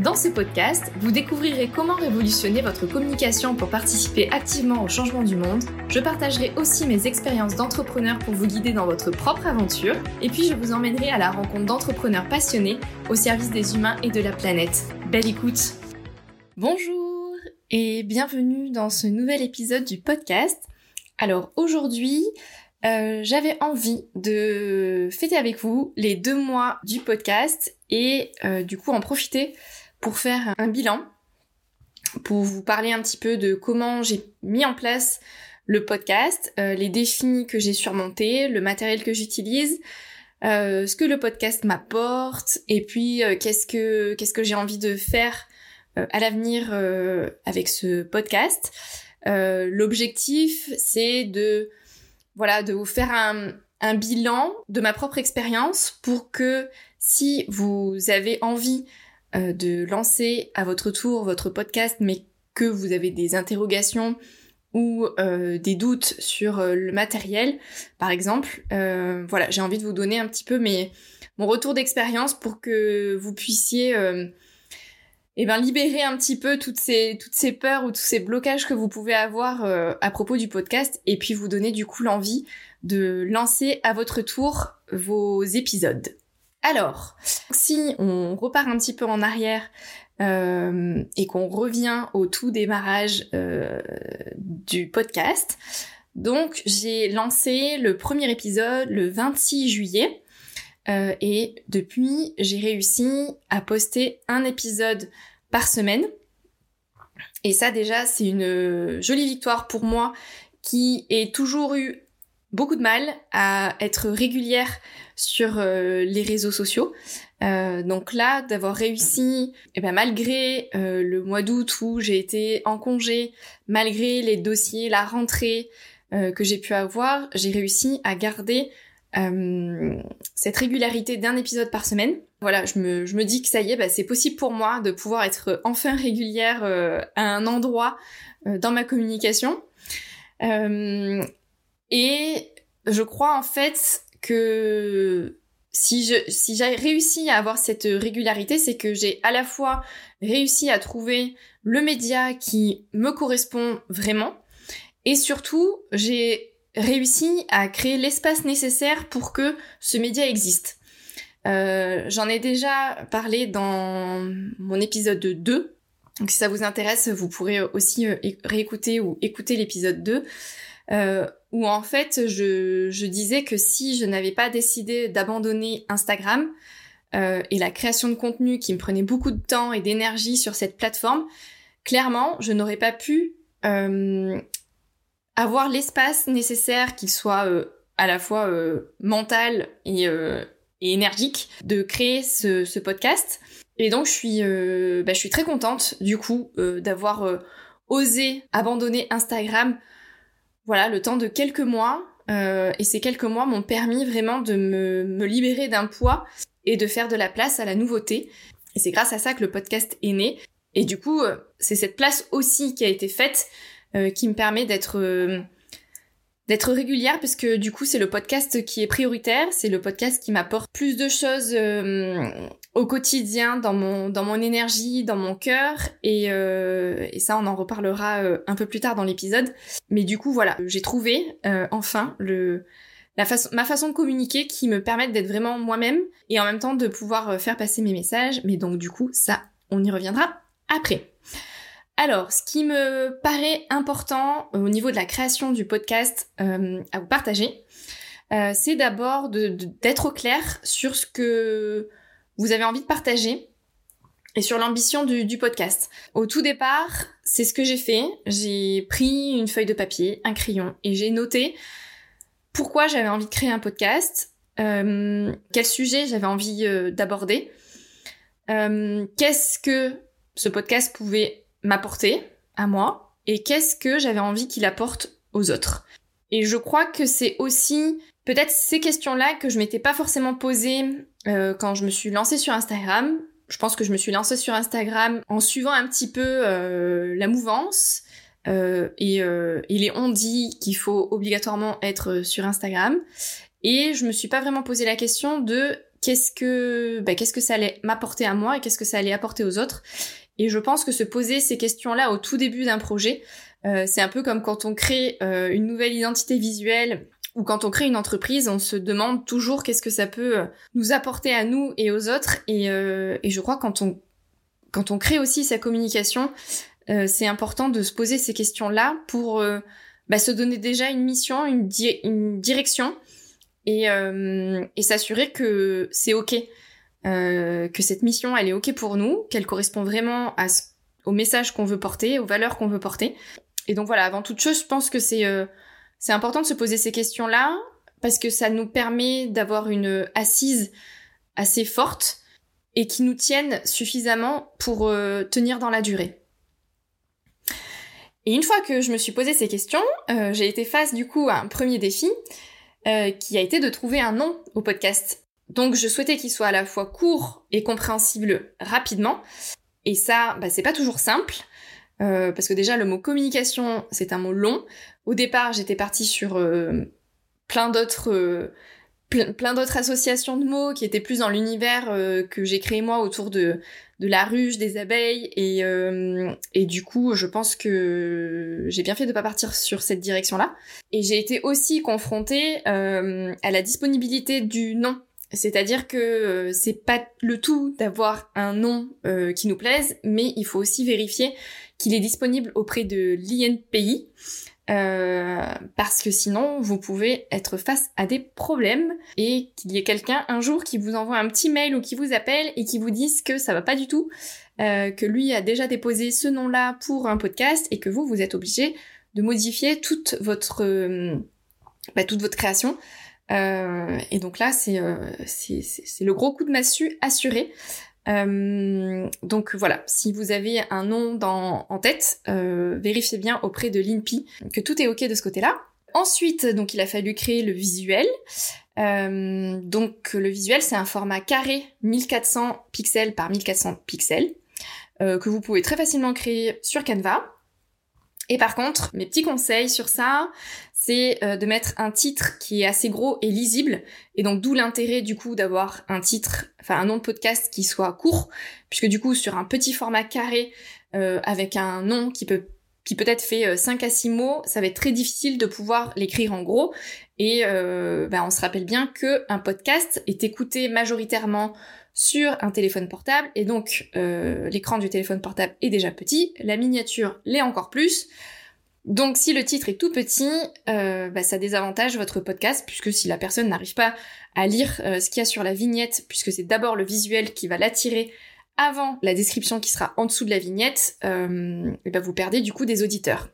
Dans ce podcast, vous découvrirez comment révolutionner votre communication pour participer activement au changement du monde. Je partagerai aussi mes expériences d'entrepreneur pour vous guider dans votre propre aventure. Et puis je vous emmènerai à la rencontre d'entrepreneurs passionnés au service des humains et de la planète. Belle écoute Bonjour et bienvenue dans ce nouvel épisode du podcast. Alors aujourd'hui, euh, j'avais envie de fêter avec vous les deux mois du podcast et euh, du coup en profiter pour faire un bilan, pour vous parler un petit peu de comment j'ai mis en place le podcast, euh, les défis que j'ai surmontés, le matériel que j'utilise, euh, ce que le podcast m'apporte, et puis euh, qu'est-ce que j'ai envie de faire à l'avenir avec ce podcast. L'objectif, c'est de voilà de vous faire un bilan de ma propre expérience pour que si vous avez envie euh, de lancer à votre tour votre podcast, mais que vous avez des interrogations ou euh, des doutes sur euh, le matériel, par exemple, voilà, j'ai envie de vous donner un petit peu mon retour d'expérience pour que vous puissiez eh ben, libérer un petit peu toutes ces, toutes ces peurs ou tous ces blocages que vous pouvez avoir à propos du podcast et puis vous donner du coup l'envie de lancer à votre tour vos épisodes. Alors, si on repart un petit peu en arrière euh, et qu'on revient au tout démarrage euh, du podcast, donc j'ai lancé le premier épisode le 26 juillet euh, et depuis j'ai réussi à poster un épisode par semaine. Et ça déjà c'est une jolie victoire pour moi qui ai toujours eu beaucoup de mal à être régulière sur euh, les réseaux sociaux. Euh, donc là, d'avoir réussi, eh ben malgré euh, le mois d'août où j'ai été en congé, malgré les dossiers, la rentrée que j'ai pu avoir, j'ai réussi à garder cette régularité d'un épisode par semaine. Voilà, je me, je me dis que ça y est, bah, c'est possible pour moi de pouvoir être enfin régulière à un endroit dans ma communication. Et je crois en fait que si je si j'ai réussi à avoir cette régularité, c'est que j'ai à la fois réussi à trouver le média qui me correspond vraiment et surtout j'ai réussi à créer l'espace nécessaire pour que ce média existe. Euh, J'en ai déjà parlé dans mon épisode 2. Donc si ça vous intéresse, vous pourrez aussi euh, réécouter ou écouter l'épisode 2 euh, où en fait je, je, disais que si je n'avais pas décidé d'abandonner Instagram euh, et la création de contenu qui me prenait beaucoup de temps et d'énergie sur cette plateforme, clairement je n'aurais pas pu euh, avoir l'espace nécessaire qu'il soit euh, à la fois euh, mental et, et, énergique de créer ce, ce, podcast. Et donc je suis, bah, je suis très contente du coup d'avoir osé abandonner Instagram voilà, le temps de quelques mois. Euh, et ces quelques mois m'ont permis vraiment de me, libérer d'un poids et de faire de la place à la nouveauté. Et c'est grâce à ça que le podcast est né. Et du coup, euh, c'est cette place aussi qui a été faite euh, qui me permet d'être d'être régulière parce que du coup c'est le podcast qui est prioritaire, c'est le podcast qui m'apporte plus de choses euh, au quotidien dans mon dans mon énergie, dans mon cœur et, euh, et ça on en reparlera euh, un peu plus tard dans l'épisode. Mais du coup voilà, j'ai trouvé enfin le la façon ma façon de communiquer qui me permet d'être vraiment moi-même et en même temps de pouvoir faire passer mes messages. Mais donc du coup ça on y reviendra après. Alors, ce qui me paraît important au niveau de la création du podcast euh, à vous partager, euh, c'est d'abord d'être au clair sur ce que vous avez envie de partager et sur l'ambition du, podcast. Au tout départ, c'est ce que j'ai fait. J'ai pris une feuille de papier, un crayon et j'ai noté pourquoi j'avais envie de créer un podcast, euh, quel sujet j'avais envie euh, d'aborder, euh, qu'est-ce que ce podcast pouvait m'apporter à moi et qu'est-ce que j'avais envie qu'il apporte aux autres. Et je crois que c'est aussi peut-être ces questions-là que je m'étais pas forcément posées euh, quand je me suis lancée sur Instagram. Je pense que je me suis lancée sur Instagram en suivant un petit peu euh, la mouvance euh, et, et les on dit qu'il faut obligatoirement être sur Instagram. Et je me suis pas vraiment posé la question de qu'est-ce que bah, qu'est-ce que ça allait m'apporter à moi et qu'est-ce que ça allait apporter aux autres. Et je pense que se poser ces questions-là au tout début d'un projet, euh, c'est un peu comme quand on crée euh, une nouvelle identité visuelle ou quand on crée une entreprise, on se demande toujours qu'est-ce que ça peut euh, nous apporter à nous et aux autres. Et, et je crois quand on quand on crée aussi sa communication, c'est important de se poser ces questions-là pour bah, se donner déjà une mission, une, une direction et, et s'assurer que c'est ok, euh, que cette mission elle est ok pour nous, qu'elle correspond vraiment au message qu'on veut porter, aux valeurs qu'on veut porter. Et donc voilà, avant toute chose, je pense que c'est euh, c'est important de se poser ces questions-là parce que ça nous permet d'avoir une assise assez forte et qui nous tienne suffisamment pour euh, tenir dans la durée. Et une fois que je me suis posé ces questions, j'ai été face du coup à un premier défi qui a été de trouver un nom au podcast. Donc je souhaitais qu'il soit à la fois court et compréhensible rapidement. Et ça, bah, c'est pas toujours simple. Euh, parce que déjà le mot communication c'est un mot long. Au départ j'étais partie sur euh, plein d'autres euh, plein d'autres associations de mots qui étaient plus dans l'univers que j'ai créé moi autour de de la ruche, des abeilles et et du coup je pense que j'ai bien fait de pas partir sur cette direction là. Et j'ai été aussi confrontée à la disponibilité du nom c'est-à-dire que euh, c'est pas le tout d'avoir un nom euh, qui nous plaise, mais il faut aussi vérifier qu'il est disponible auprès de l'INPI, euh, parce que sinon vous pouvez être face à des problèmes et qu'il y ait quelqu'un un jour qui vous envoie un petit mail ou qui vous appelle et qui vous dise que ça va pas du tout, que lui a déjà déposé ce nom-là pour un podcast et que vous vous êtes obligé de modifier toute votre bah, toute votre création euh, et donc là, euh, c'est le gros coup de massue assuré. Euh, donc voilà, si vous avez un nom dans, en tête, vérifiez bien auprès de l'INPI que tout est ok de ce côté-là. Ensuite, donc il a fallu créer le visuel. Donc le visuel, c'est un format carré 1400 pixels par 1400 pixels que vous pouvez très facilement créer sur Canva. Et par contre, mes petits conseils sur ça, c'est euh, de mettre un titre qui est assez gros et lisible, et donc d'où l'intérêt du coup d'avoir un titre, enfin un nom de podcast qui soit court, puisque du coup sur un petit format carré euh, avec un nom qui peut qui peut-être fait 5 euh, à 6 mots, ça va être très difficile de pouvoir l'écrire en gros. Et ben, on se rappelle bien que un podcast est écouté majoritairement sur un téléphone portable, et donc l'écran du téléphone portable est déjà petit, la miniature l'est encore plus. Donc si le titre est tout petit, euh, bah, ça désavantage votre podcast, puisque si la personne n'arrive pas à lire euh, ce qu'il y a sur la vignette, puisque c'est d'abord le visuel qui va l'attirer avant la description qui sera en dessous de la vignette, euh, bah, vous perdez du coup des auditeurs.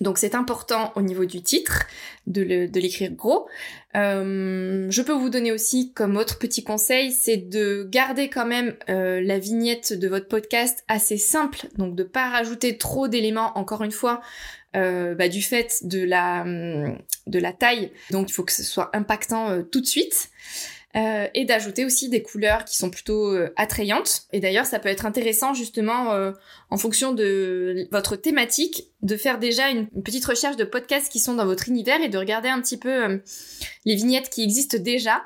Donc c'est important au niveau du titre de l'écrire gros. Euh, je peux vous donner aussi comme autre petit conseil, c'est de garder quand même euh, la vignette de votre podcast assez simple, donc de pas rajouter trop d'éléments. Encore une fois, euh, bah, du fait de la de la taille, donc il faut que ce soit impactant tout de suite. Euh, et d'ajouter aussi des couleurs qui sont plutôt euh, attrayantes. Et d'ailleurs, ça peut être intéressant justement euh, en fonction de votre thématique de faire déjà une, petite recherche de podcasts qui sont dans votre univers et de regarder un petit peu les vignettes qui existent déjà.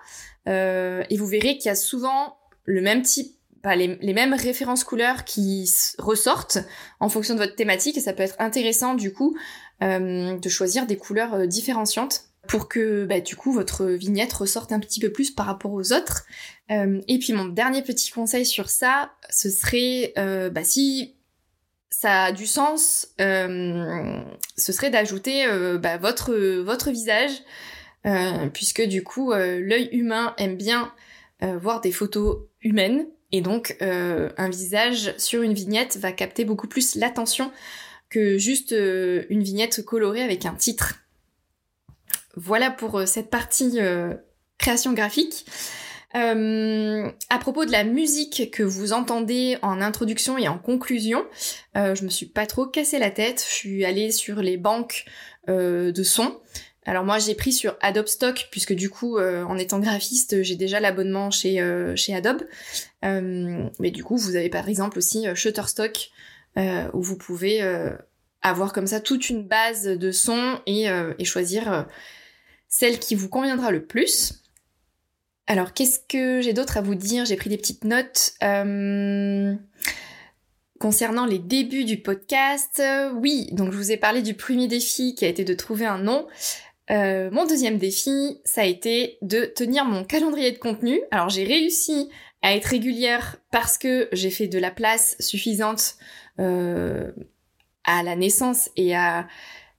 et vous verrez qu'il y a souvent le même type pas les, les, mêmes références couleurs qui ressortent en fonction de votre thématique et ça peut être intéressant du coup de choisir des couleurs différenciantes pour que bah, du coup votre vignette ressorte un petit peu plus par rapport aux autres. Euh, et puis mon dernier petit conseil sur ça, ce serait euh, bah, si ça a du sens, euh, ce serait d'ajouter bah, votre votre visage, puisque du coup l'œil humain aime bien voir des photos humaines et donc un visage sur une vignette va capter beaucoup plus l'attention que juste une vignette colorée avec un titre. Voilà pour euh, cette partie euh, création graphique. Euh, à propos de la musique que vous entendez en introduction et en conclusion, euh, je me suis pas trop cassé la tête. Je suis allée sur les banques de sons. Alors moi j'ai pris sur Adobe Stock puisque du coup en étant graphiste j'ai déjà l'abonnement chez Adobe. mais du coup vous avez par exemple aussi Shutterstock où vous pouvez avoir comme ça toute une base de sons et choisir celle qui vous conviendra le plus. Alors, qu'est-ce que j'ai d'autre à vous dire? J'ai pris des petites notes. Euh, concernant les débuts du podcast, oui, donc je vous ai parlé du premier défi qui a été de trouver un nom. Euh, mon deuxième défi, ça a été de tenir mon calendrier de contenu. Alors j'ai réussi à être régulière parce que j'ai fait de la place suffisante euh, à la naissance et à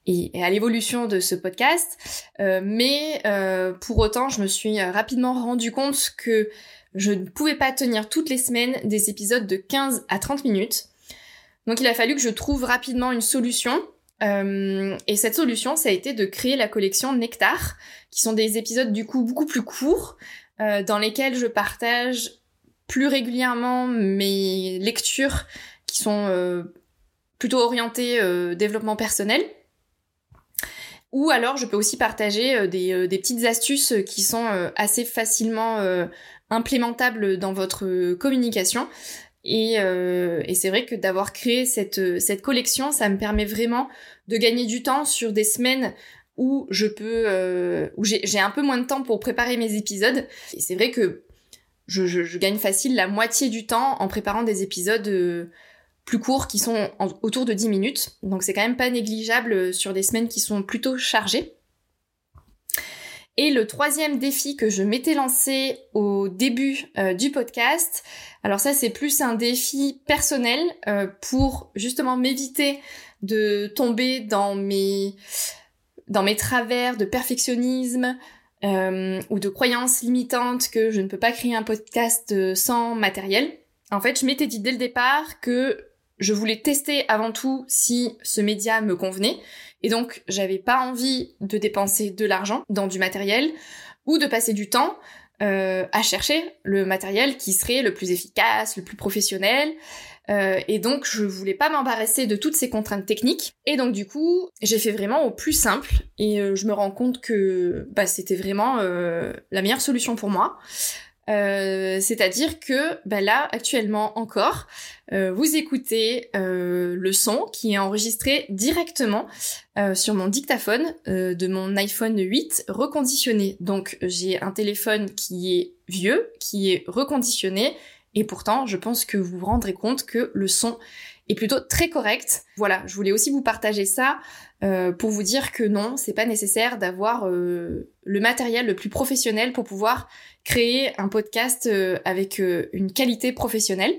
et, à l'évolution de ce podcast. Euh, mais euh, pour autant, je me suis euh, rapidement rendu compte que je ne pouvais pas tenir toutes les semaines des épisodes de 15 à 30 minutes. Donc il a fallu que je trouve rapidement une solution. et cette solution, ça a été de créer la collection Nectar, qui sont des épisodes du coup beaucoup plus courts, dans lesquels je partage plus régulièrement mes lectures qui sont plutôt orientées développement personnel. Ou alors je peux aussi partager euh, euh, des, petites astuces qui sont euh, assez facilement implémentables dans votre communication. Et, c'est vrai que d'avoir créé cette, cette collection, ça me permet vraiment de gagner du temps sur des semaines où je peux, où j'ai un peu moins de temps pour préparer mes épisodes. Et c'est vrai que je, je, gagne facile la moitié du temps en préparant des épisodes plus courts qui sont autour de 10 minutes. Donc c'est quand même pas négligeable sur des semaines qui sont plutôt chargées. Et le troisième défi que je m'étais lancé au début euh, du podcast, alors ça c'est plus un défi personnel euh, pour justement m'éviter de tomber dans mes dans mes travers de perfectionnisme euh, ou de croyances limitantes que je ne peux pas créer un podcast sans matériel. En fait, je m'étais dit dès le départ que je voulais tester avant tout si ce média me convenait. Et donc, j'avais pas envie de dépenser de l'argent dans du matériel ou de passer du temps euh, à chercher le matériel qui serait le plus efficace, le plus professionnel. Euh, et donc, je voulais pas m'embarrasser de toutes ces contraintes techniques. Et donc, du coup, j'ai fait vraiment au plus simple. Et euh, je me rends compte que bah, c'était vraiment la meilleure solution pour moi. Euh, c'est-à-dire que bah là, actuellement encore, euh, vous écoutez euh, le son qui est enregistré directement sur mon dictaphone de mon iPhone 8 reconditionné. Donc j'ai un téléphone qui est vieux, qui est reconditionné, et pourtant je pense que vous vous rendrez compte que le son plutôt très correct. Voilà, je voulais aussi vous partager ça pour vous dire que non, c'est pas nécessaire d'avoir le matériel le plus professionnel pour pouvoir créer un podcast euh, avec euh, une qualité professionnelle.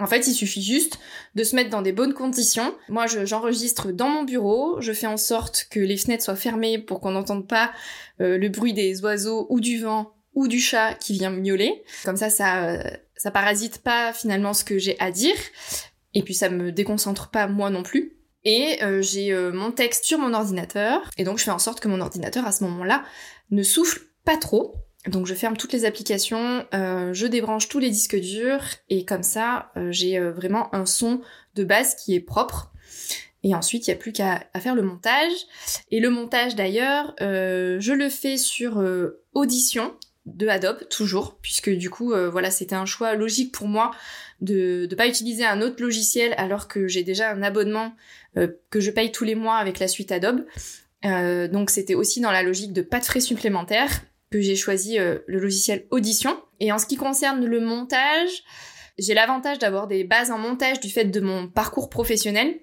En fait, il suffit juste de se mettre dans des bonnes conditions. Moi, j'enregistre dans mon bureau, je fais en sorte que les fenêtres soient fermées pour qu'on n'entende pas euh, le bruit des oiseaux ou du vent ou du chat qui vient miauler. Comme ça, ça, ça parasite pas finalement ce que j'ai à dire. Et puis ça me déconcentre pas moi non plus. Et j'ai mon texte sur mon ordinateur. Et donc je fais en sorte que mon ordinateur à ce moment-là ne souffle pas trop. Donc je ferme toutes les applications, euh, je débranche tous les disques durs et comme ça euh, j'ai euh, vraiment un son de base qui est propre. Et ensuite il n'y a plus qu'à faire le montage. Et le montage d'ailleurs, je le fais sur Audition de Adobe toujours, puisque du coup voilà c'était un choix logique pour moi de ne pas utiliser un autre logiciel alors que j'ai déjà un abonnement que je paye tous les mois avec la suite Adobe. donc c'était aussi dans la logique de pas de frais supplémentaires que j'ai choisi euh, le logiciel Audition. Et en ce qui concerne le montage, j'ai l'avantage d'avoir des bases en montage du fait de mon parcours professionnel.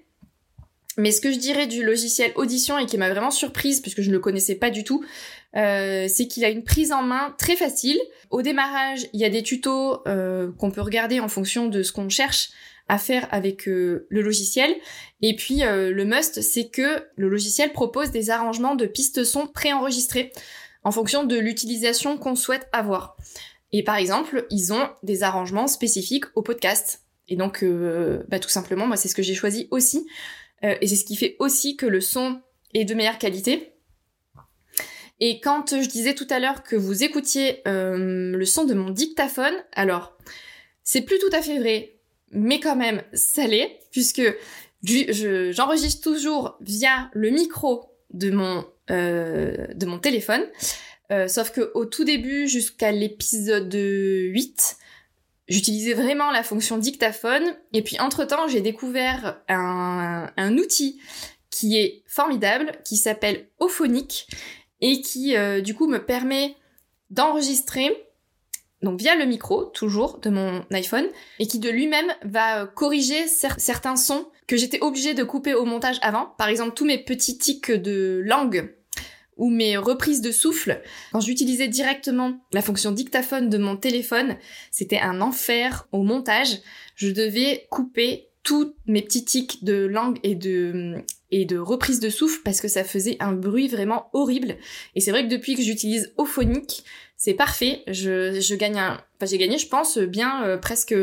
Mais ce que je dirais du logiciel Audition et qui m'a vraiment surprise puisque je ne le connaissais pas du tout, euh, c'est qu'il a une prise en main très facile. Au démarrage, il y a des tutos euh, qu'on peut regarder en fonction de ce qu'on cherche à faire avec le logiciel. Et puis le must, c'est que le logiciel propose des arrangements de pistes son préenregistrés en fonction de l'utilisation qu'on souhaite avoir. Et par exemple, ils ont des arrangements spécifiques au podcast. Et donc, euh, bah, tout simplement, moi, c'est ce que j'ai choisi aussi. Euh, et c'est ce qui fait aussi que le son est de meilleure qualité. Et quand je disais tout à l'heure que vous écoutiez euh, le son de mon dictaphone, alors c'est plus tout à fait vrai, mais quand même ça l'est, puisque j'enregistre toujours via le micro de mon, euh, de mon téléphone. Euh, sauf que au tout début, jusqu'à l'épisode 8, j'utilisais vraiment la fonction dictaphone. Et puis entre-temps, j'ai découvert un, outil qui est formidable, qui s'appelle Ophonic, et qui euh, du coup me permet d'enregistrer donc via le micro, toujours, de mon iPhone, et qui de lui-même va corriger certains sons que j'étais obligée de couper au montage avant. Par exemple, tous mes petits tics de langue ou mes reprises de souffle. Quand j'utilisais directement la fonction dictaphone de mon téléphone, c'était un enfer au montage. Je devais couper tous mes petits tics de langue et de et de reprise de souffle parce que ça faisait un bruit vraiment horrible. Et c'est vrai que depuis que j'utilise Ophonic, c'est parfait. Je, je gagne un, enfin j'ai gagné, je pense, bien euh, presque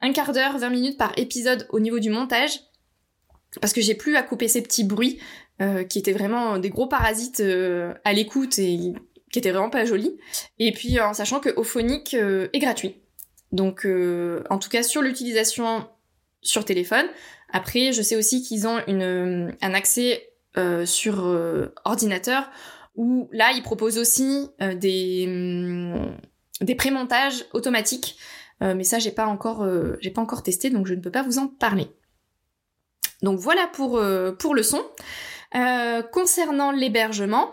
un quart d'heure, 20 minutes par épisode au niveau du montage parce que j'ai plus à couper ces petits bruits euh, qui étaient vraiment des gros parasites euh, à l'écoute et qui étaient vraiment pas jolis. Et puis en sachant que Ophonic est gratuit. Donc en tout cas sur l'utilisation sur téléphone. Après, je sais aussi qu'ils ont une, un accès sur ordinateur où là, ils proposent aussi euh, des, hum, des pré-montages automatiques. Euh, mais ça, j'ai pas encore, euh, j'ai pas encore testé, donc je ne peux pas vous en parler. Donc voilà pour, pour le son. concernant l'hébergement,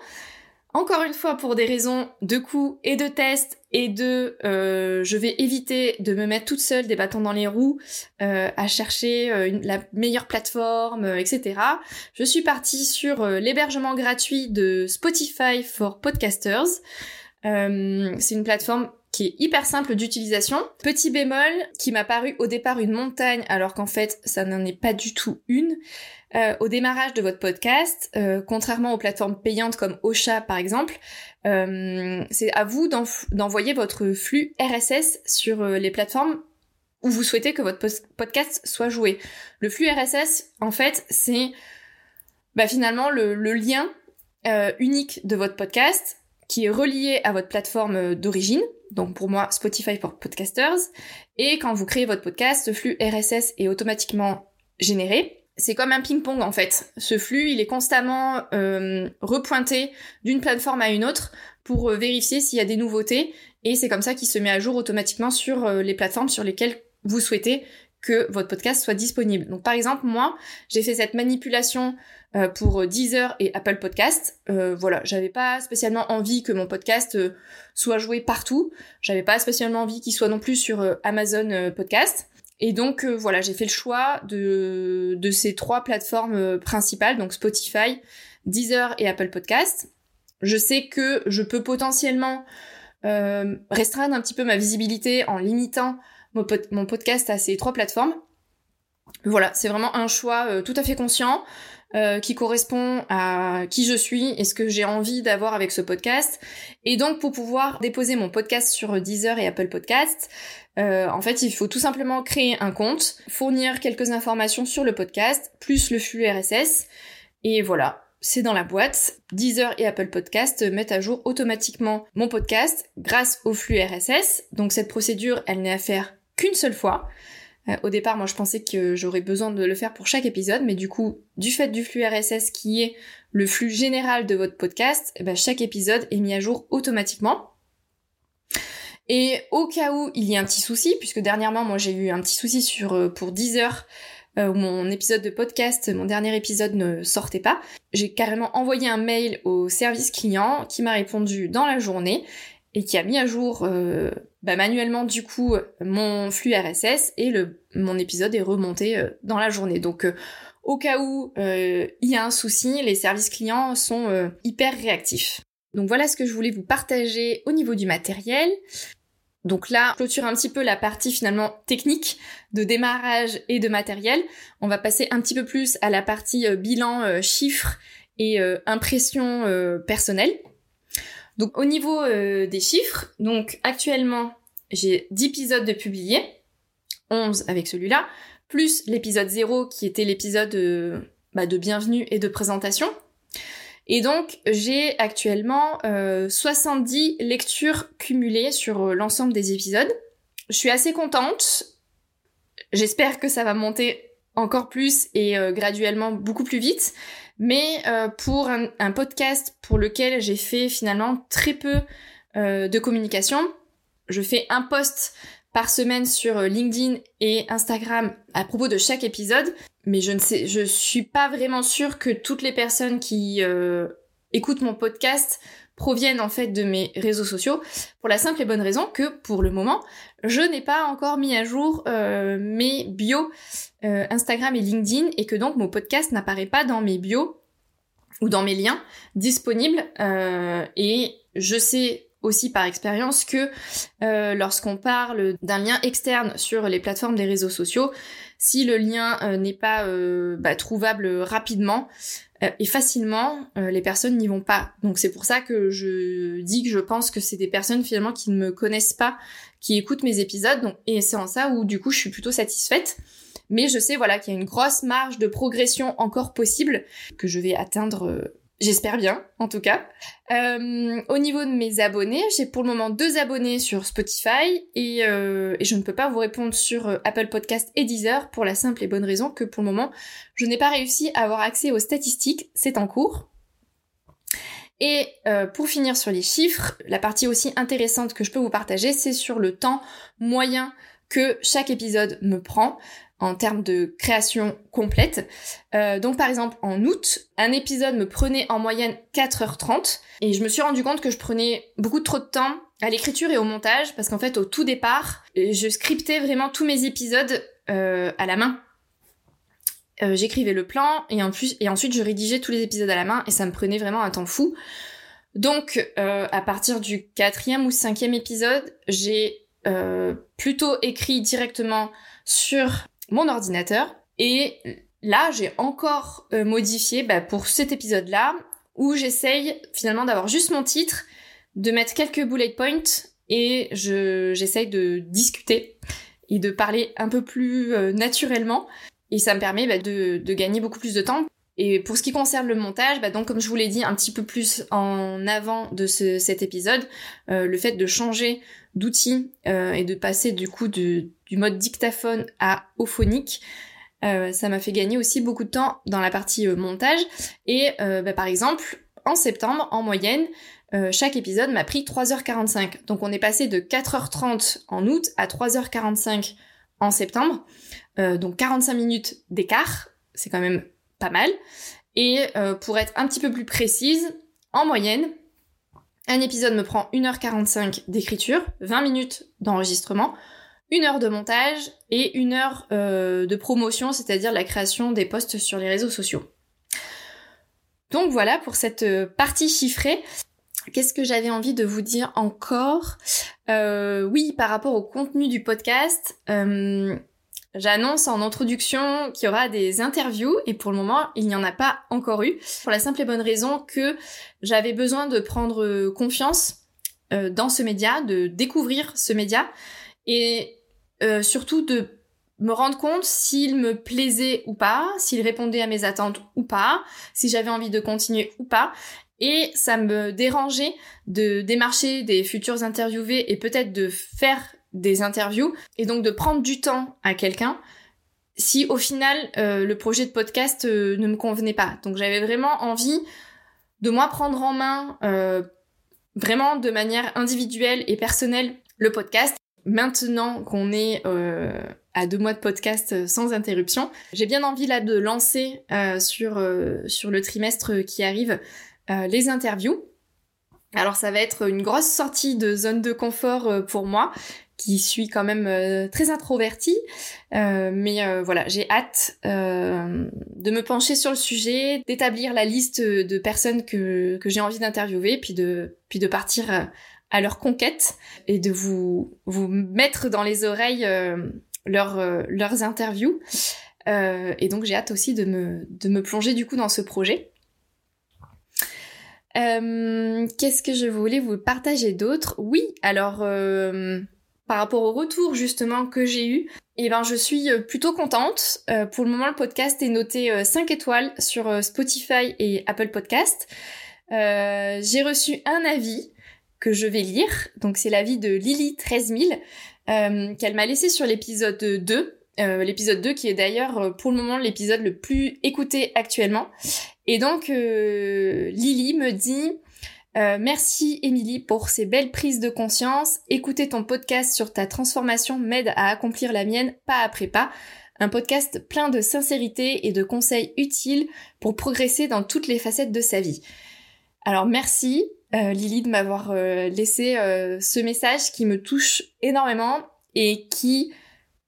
encore une fois, pour des raisons de coût et de test et de euh, je vais éviter de me mettre toute seule des bâtons dans les roues euh, à chercher euh, la meilleure plateforme, etc. Je suis partie sur l'hébergement gratuit de Spotify for Podcasters. c'est une plateforme qui est hyper simple d'utilisation. Petit bémol qui m'a paru au départ une montagne alors qu'en fait ça n'en est pas du tout une. Euh, au démarrage de votre podcast, euh, contrairement aux plateformes payantes comme Ocha par exemple, euh, c'est à vous d'envoyer votre flux RSS sur les plateformes où vous souhaitez que votre podcast soit joué. Le flux RSS, en fait, c'est bah, finalement le, le lien unique de votre podcast qui est relié à votre plateforme d'origine, donc pour moi Spotify pour podcasters, et quand vous créez votre podcast, ce flux RSS est automatiquement généré. C'est comme un ping-pong en fait. Ce flux, il est constamment euh, repointé d'une plateforme à une autre pour euh, vérifier s'il y a des nouveautés, et c'est comme ça qu'il se met à jour automatiquement sur euh, les plateformes sur lesquelles vous souhaitez que votre podcast soit disponible. Donc par exemple, moi, j'ai fait cette manipulation euh, pour Deezer et Apple Podcast. Euh, voilà, j'avais pas spécialement envie que mon podcast euh, soit joué partout. J'avais pas spécialement envie qu'il soit non plus sur Amazon Podcast. Et donc voilà, j'ai fait le choix de, de ces trois plateformes principales, donc Spotify, Deezer et Apple Podcast. Je sais que je peux potentiellement restreindre un petit peu ma visibilité en limitant mon, podcast à ces trois plateformes. Voilà, c'est vraiment un choix euh, tout à fait conscient euh, qui correspond à qui je suis et ce que j'ai envie d'avoir avec ce podcast. Et donc pour pouvoir déposer mon podcast sur Deezer et Apple Podcast, euh, en fait il faut tout simplement créer un compte, fournir quelques informations sur le podcast, plus le flux RSS. Et voilà, c'est dans la boîte. Deezer et Apple Podcast mettent à jour automatiquement mon podcast grâce au flux RSS. Donc cette procédure, elle n'est à faire qu'une seule fois. Euh, au départ, moi, je pensais que j'aurais besoin de le faire pour chaque épisode, mais du coup, du fait du flux RSS qui est le flux général de votre podcast, eh ben, chaque épisode est mis à jour automatiquement. Et au cas où il y a un petit souci, puisque dernièrement, moi, j'ai eu un petit souci sur euh, pour 10 heures euh, où mon épisode de podcast, mon dernier épisode ne sortait pas, j'ai carrément envoyé un mail au service client qui m'a répondu dans la journée et qui a mis à jour bah, manuellement du coup mon flux RSS et le, mon épisode est remonté euh, dans la journée. Donc euh, au cas où il y a un souci, les services clients sont hyper réactifs. Donc voilà ce que je voulais vous partager au niveau du matériel. Donc là, clôture un petit peu la partie finalement technique de démarrage et de matériel. On va passer un petit peu plus à la partie bilan, chiffres et impression personnelle. Donc au niveau euh, des chiffres, donc actuellement j'ai 10 épisodes de publiés, 11 avec celui-là, plus l'épisode 0 qui était l'épisode euh, bah, de bienvenue et de présentation. Et donc j'ai actuellement 70 lectures cumulées sur l'ensemble des épisodes. Je suis assez contente. J'espère que ça va monter encore plus et graduellement beaucoup plus vite. Mais pour un, podcast pour lequel j'ai fait finalement très peu de communication, je fais un post par semaine sur euh, LinkedIn et Instagram à propos de chaque épisode, mais je ne sais, je suis pas vraiment sûre que toutes les personnes qui euh, écoutent mon podcast proviennent en fait de mes réseaux sociaux pour la simple et bonne raison que pour le moment je n'ai pas encore mis à jour euh, mes bios Instagram et LinkedIn et que donc mon podcast n'apparaît pas dans mes bios ou dans mes liens disponibles et je sais aussi par expérience que euh, lorsqu'on parle d'un lien externe sur les plateformes des réseaux sociaux, si le lien euh, n'est pas euh, bah, trouvable rapidement et facilement, les personnes n'y vont pas. Donc c'est pour ça que je dis que je pense que c'est des personnes finalement qui ne me connaissent pas, qui écoutent mes épisodes. Et c'est en ça où du coup je suis plutôt satisfaite. Mais je sais voilà qu'il y a une grosse marge de progression encore possible que je vais atteindre J'espère bien, en tout cas. Euh, au niveau de mes abonnés, j'ai pour le moment deux abonnés sur Spotify et, euh, je ne peux pas vous répondre sur euh, Apple Podcast et Deezer pour la simple et bonne raison que pour le moment, je n'ai pas réussi à avoir accès aux statistiques. C'est en cours. Et pour finir sur les chiffres, la partie aussi intéressante que je peux vous partager, c'est sur le temps moyen que chaque épisode me prend en termes de création complète. Euh, donc par exemple en août, un épisode me prenait en moyenne 4h30 et je me suis rendu compte que je prenais beaucoup trop de temps à l'écriture et au montage parce qu'en fait au tout départ, je scriptais vraiment tous mes épisodes euh, à la main. Euh, j'écrivais le plan et, en plus, et ensuite je rédigeais tous les épisodes à la main et ça me prenait vraiment un temps fou. Donc à partir du quatrième ou cinquième épisode, j'ai plutôt écrit directement sur mon ordinateur et là j'ai encore euh, modifié bah, pour cet épisode là où j'essaye finalement d'avoir juste mon titre, de mettre quelques bullet points et je j'essaye de discuter et de parler un peu plus euh, naturellement et ça me permet bah, de, de, gagner beaucoup plus de temps. Et pour ce qui concerne le montage, bah, donc comme je vous l'ai dit un petit peu plus en avant de ce, cet épisode, euh, le fait de changer d'outils et de passer du coup de, du mode dictaphone à ophonique. Euh, ça m'a fait gagner aussi beaucoup de temps dans la partie euh, montage. Et euh, bah, par exemple, en septembre, en moyenne, chaque épisode m'a pris 3h45. Donc on est passé de 4h30 en août à 3h45 en septembre. donc 45 minutes d'écart, c'est quand même pas mal. Et pour être un petit peu plus précise, en moyenne, un épisode me prend 1h45 d'écriture, 20 minutes d'enregistrement, une heure de montage et une heure euh, de promotion, c'est-à-dire la création des posts sur les réseaux sociaux. Donc voilà pour cette euh, partie chiffrée. Qu'est-ce que j'avais envie de vous dire encore? Euh, Oui, par rapport au contenu du podcast, j'annonce en introduction qu'il y aura des interviews et pour le moment, il n'y en a pas encore eu. Pour la simple et bonne raison que j'avais besoin de prendre confiance dans ce média, de découvrir ce média et euh, surtout de me rendre compte s'il me plaisait ou pas, s'il répondait à mes attentes ou pas, si j'avais envie de continuer ou pas. Et ça me dérangeait de démarcher des futurs interviewés et peut-être de faire des interviews et donc de prendre du temps à quelqu'un si au final euh, le projet de podcast euh, ne me convenait pas. Donc j'avais vraiment envie de moi prendre en main vraiment de manière individuelle et personnelle le podcast maintenant qu'on est euh, à deux mois de podcast euh, sans interruption, j'ai bien envie là de lancer euh, sur, sur le trimestre qui arrive les interviews. Alors ça va être une grosse sortie de zone de confort pour moi, qui suis quand même très introvertie. mais voilà, j'ai hâte de me pencher sur le sujet, d'établir la liste de personnes que, que j'ai envie d'interviewer, puis de, puis de partir à leur conquête et de vous, vous mettre dans les oreilles euh, euh, leurs interviews. Euh, et donc j'ai hâte aussi de me, de me plonger du coup dans ce projet. Qu'est-ce que je voulais vous partager d'autre? Oui, alors par rapport au retour justement que j'ai eu, eh ben je suis plutôt contente. pour le moment, le podcast est noté 5 étoiles sur Spotify et Apple Podcast. j'ai reçu un avis je vais lire. Donc c'est l'avis de Lily 13000 qu'elle m'a laissé sur l'épisode 2 euh, l'épisode 2 qui est d'ailleurs euh, pour le moment l'épisode le plus écouté actuellement. Et donc euh, Lily me dit merci Émilie pour ces belles prises de conscience. Écouter ton podcast sur ta transformation m'aide à accomplir la mienne pas après pas. Un podcast plein de sincérité et de conseils utiles pour progresser dans toutes les facettes de sa vie. Alors merci Lily de m'avoir laissé ce message qui me touche énormément et qui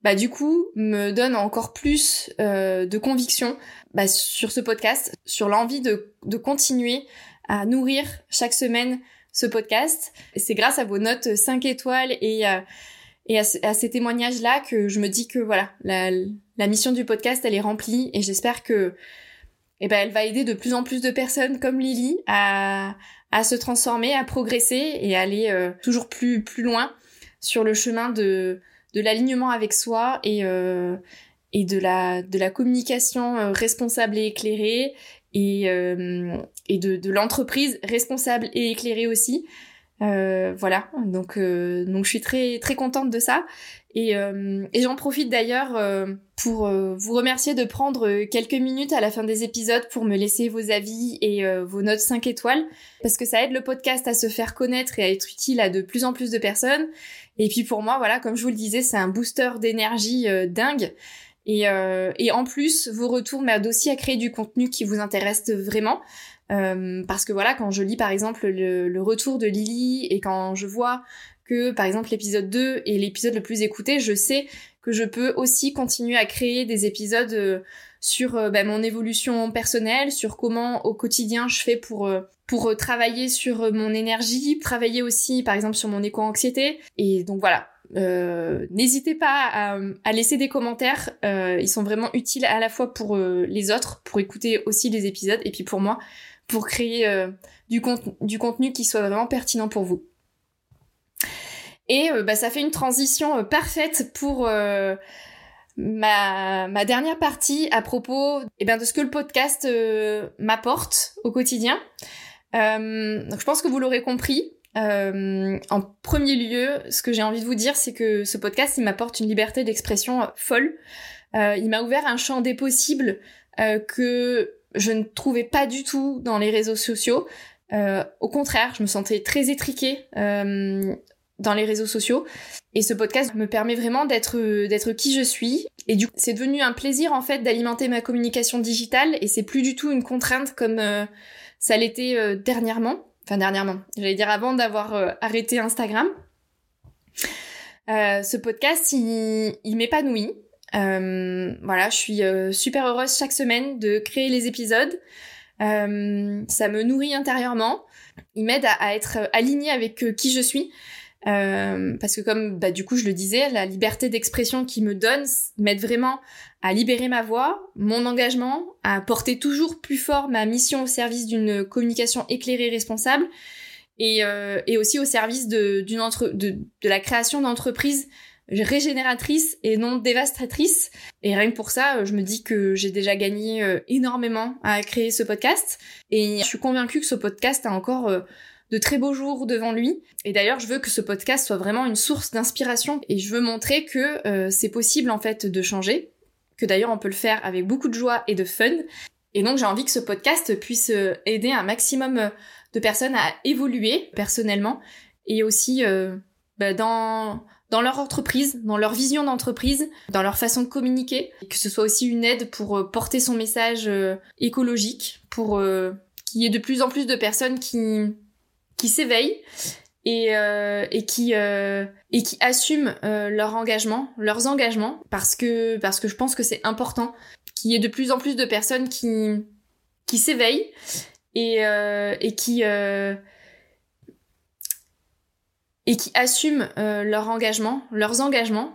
bah du coup me donne encore plus euh, de conviction bah, sur ce podcast, sur l'envie de, de continuer à nourrir chaque semaine ce podcast. C'est grâce à vos notes 5 étoiles et, euh, et à, ces témoignages-là que je me dis que voilà, la, la mission du podcast, elle est remplie et j'espère que eh ben, elle va aider de plus en plus de personnes comme Lily à, à se transformer, à progresser et aller euh, toujours plus, plus loin sur le chemin de, de l'alignement avec soi et, euh, et de, la, de la communication euh, responsable et éclairée et, euh, et de, de l'entreprise responsable et éclairée aussi. voilà, donc donc je suis très très contente de ça et, et j'en profite d'ailleurs pour vous remercier de prendre quelques minutes à la fin des épisodes pour me laisser vos avis et vos notes 5 étoiles parce que ça aide le podcast à se faire connaître et à être utile à de plus en plus de personnes et puis pour moi, voilà, comme je vous le disais, c'est un booster d'énergie euh, dingue. Et, euh, et, en plus, vos retours m'aident aussi à créer du contenu qui vous intéresse vraiment. Euh, parce que voilà, quand je lis par exemple le, le, retour de Lily et quand je vois que par exemple l'épisode 2 est l'épisode le plus écouté, je sais que je peux aussi continuer à créer des épisodes euh, sur euh, bah, mon évolution personnelle, sur comment au quotidien je fais pour euh, pour travailler sur mon énergie, travailler aussi par exemple sur mon éco-anxiété. Et donc voilà, n'hésitez pas à, laisser des commentaires, ils sont vraiment utiles à la fois pour les autres, pour écouter aussi les épisodes, et puis pour moi, pour créer du contenu qui soit vraiment pertinent pour vous. Et bah, ça fait une transition parfaite pour ma, ma dernière partie à propos eh ben, de ce que le podcast euh, m'apporte au quotidien. Euh, donc je pense que vous l'aurez compris. Euh, en premier lieu, ce que j'ai envie de vous dire, c'est que ce podcast, il m'apporte une liberté d'expression folle. il m'a ouvert un champ des possibles que je ne trouvais pas du tout dans les réseaux sociaux. au contraire, je me sentais très étriquée dans les réseaux sociaux. Et ce podcast me permet vraiment d'être d'être qui je suis. Et du coup, c'est devenu un plaisir en fait d'alimenter ma communication digitale et c'est plus du tout une contrainte comme euh, ça l'était euh, dernièrement. Enfin dernièrement, j'allais dire avant d'avoir euh, arrêté Instagram. ce podcast, il, m'épanouit. voilà, je suis super heureuse chaque semaine de créer les épisodes. ça me nourrit intérieurement. Il m'aide à, être aligné avec qui je suis. Euh, parce que comme bah, du coup je le disais, la liberté d'expression qui me donne m'aide vraiment à libérer ma voix, mon engagement, à porter toujours plus fort ma mission au service d'une communication éclairée responsable et, euh, et aussi au service de, entre, de, de la création d'entreprises régénératrices et non dévastatrices. Et rien que pour ça, je me dis que j'ai déjà gagné euh, énormément à créer ce podcast. Et je suis convaincue que ce podcast a encore euh, de très beaux jours devant lui. Et d'ailleurs, je veux que ce podcast soit vraiment une source d'inspiration et je veux montrer que euh, c'est possible en fait de changer, que d'ailleurs on peut le faire avec beaucoup de joie et de fun. Et donc j'ai envie que ce podcast puisse euh, aider un maximum euh, de personnes à évoluer personnellement et aussi bah, dans dans leur entreprise, dans leur vision d'entreprise, dans leur façon de communiquer, que ce soit aussi une aide pour porter son message écologique, pour qu'il y ait de plus en plus de personnes qui qui s'éveillent et, euh, et qui euh, et qui assument euh, leur engagement, leurs engagements parce que parce que je pense que c'est important qu'il y ait de plus en plus de personnes qui qui s'éveillent et euh, et qui euh, et qui assument euh, leur engagement, leurs engagements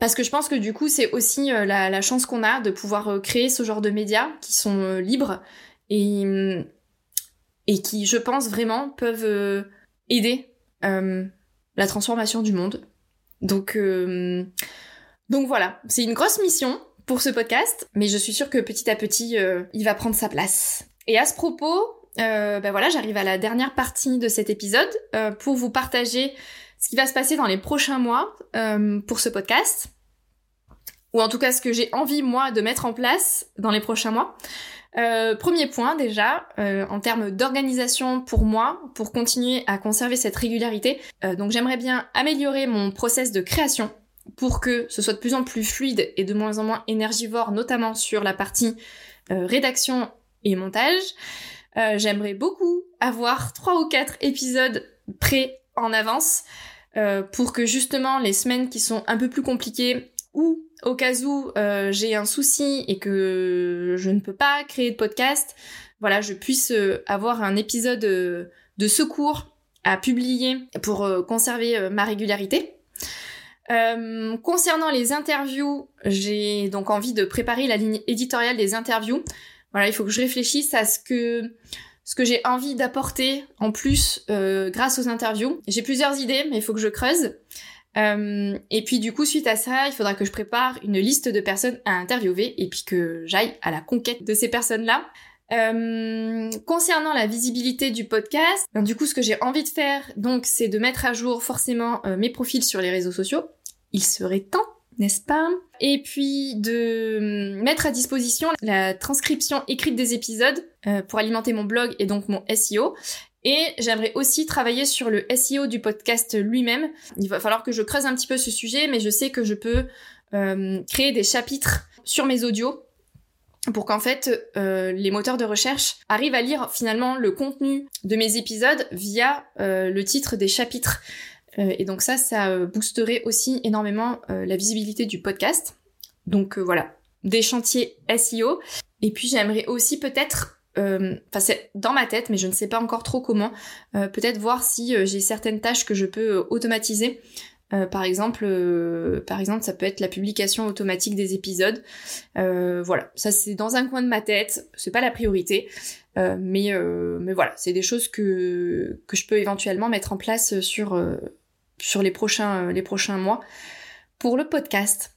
parce que je pense que du coup c'est aussi la, la, chance qu'on a de pouvoir créer ce genre de médias qui sont libres et et qui, je pense vraiment, peuvent euh, aider euh, la transformation du monde. Donc, euh, donc voilà, c'est une grosse mission pour ce podcast, mais je suis sûre que petit à petit, il va prendre sa place. Et à ce propos, ben voilà, j'arrive à la dernière partie de cet épisode pour vous partager ce qui va se passer dans les prochains mois pour ce podcast, ou en tout cas ce que j'ai envie moi de mettre en place dans les prochains mois. Euh, premier point déjà, euh, en termes d'organisation pour moi, pour continuer à conserver cette régularité. Euh, donc j'aimerais bien améliorer mon process de création pour que ce soit de plus en plus fluide et de moins en moins énergivore, notamment sur la partie rédaction et montage. j'aimerais beaucoup avoir trois ou quatre épisodes prêts en avance pour que justement les semaines qui sont un peu plus compliquées ou au cas où euh, j'ai un souci et que je ne peux pas créer de podcast, voilà, je puisse euh, avoir un épisode euh, de secours à publier pour conserver ma régularité. concernant les interviews, j'ai donc envie de préparer la ligne éditoriale des interviews. Voilà, il faut que je réfléchisse à ce que ce que j'ai envie d'apporter en plus grâce aux interviews. J'ai plusieurs idées, mais il faut que je creuse. Euh, et puis du coup, suite à ça, il faudra que je prépare une liste de personnes à interviewer et puis que j'aille à la conquête de ces personnes-là. Euh, concernant la visibilité du podcast, ben, du coup, ce que j'ai envie de faire, donc, c'est de mettre à jour forcément euh, mes profils sur les réseaux sociaux. Il serait temps, n'est-ce pas? Et puis de mettre à disposition la transcription écrite des épisodes pour alimenter mon blog et donc mon SEO. Et j'aimerais aussi travailler sur le SEO du podcast lui-même. Il va falloir que je creuse un petit peu ce sujet, mais je sais que je peux euh, créer des chapitres sur mes audios pour qu'en fait euh, les moteurs de recherche arrivent à lire finalement le contenu de mes épisodes via euh, le titre des chapitres. et donc ça, ça boosterait aussi énormément la visibilité du podcast. Donc voilà, des chantiers SEO. Et puis j'aimerais aussi peut-être enfin c'est dans ma tête, mais je ne sais pas encore trop comment. Euh, peut-être voir si euh, j'ai certaines tâches que je peux automatiser. par exemple, par exemple, ça peut être la publication automatique des épisodes. voilà, ça c'est dans un coin de ma tête. C'est pas la priorité, mais mais voilà, c'est des choses que que je peux éventuellement mettre en place sur sur les prochains les prochains mois pour le podcast.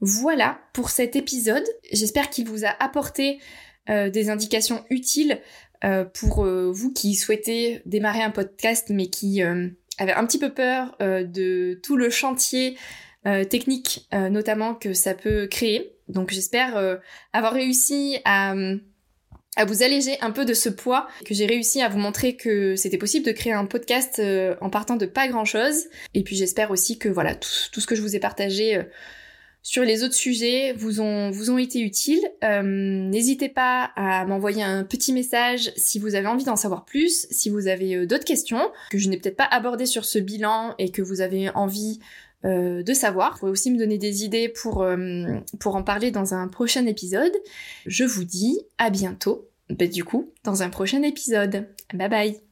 Voilà pour cet épisode. J'espère qu'il vous a apporté euh, des indications utiles euh, pour euh, vous qui souhaitez démarrer un podcast mais qui avez un petit peu peur de tout le chantier technique notamment que ça peut créer. Donc j'espère avoir réussi à à vous alléger un peu de ce poids, que j'ai réussi à vous montrer que c'était possible de créer un podcast en partant de pas grand chose. Et puis j'espère aussi que voilà, tout, tout, ce que je vous ai partagé sur les autres sujets vous ont, vous ont été utiles. Euh, n'hésitez pas à m'envoyer un petit message si vous avez envie d'en savoir plus, si vous avez euh, d'autres questions que je n'ai peut-être pas abordées sur ce bilan et que vous avez envie euh, de savoir. Vous pouvez aussi me donner des idées pour, pour en parler dans un prochain épisode. Je vous dis à bientôt, bah, du coup, dans un prochain épisode. Bye bye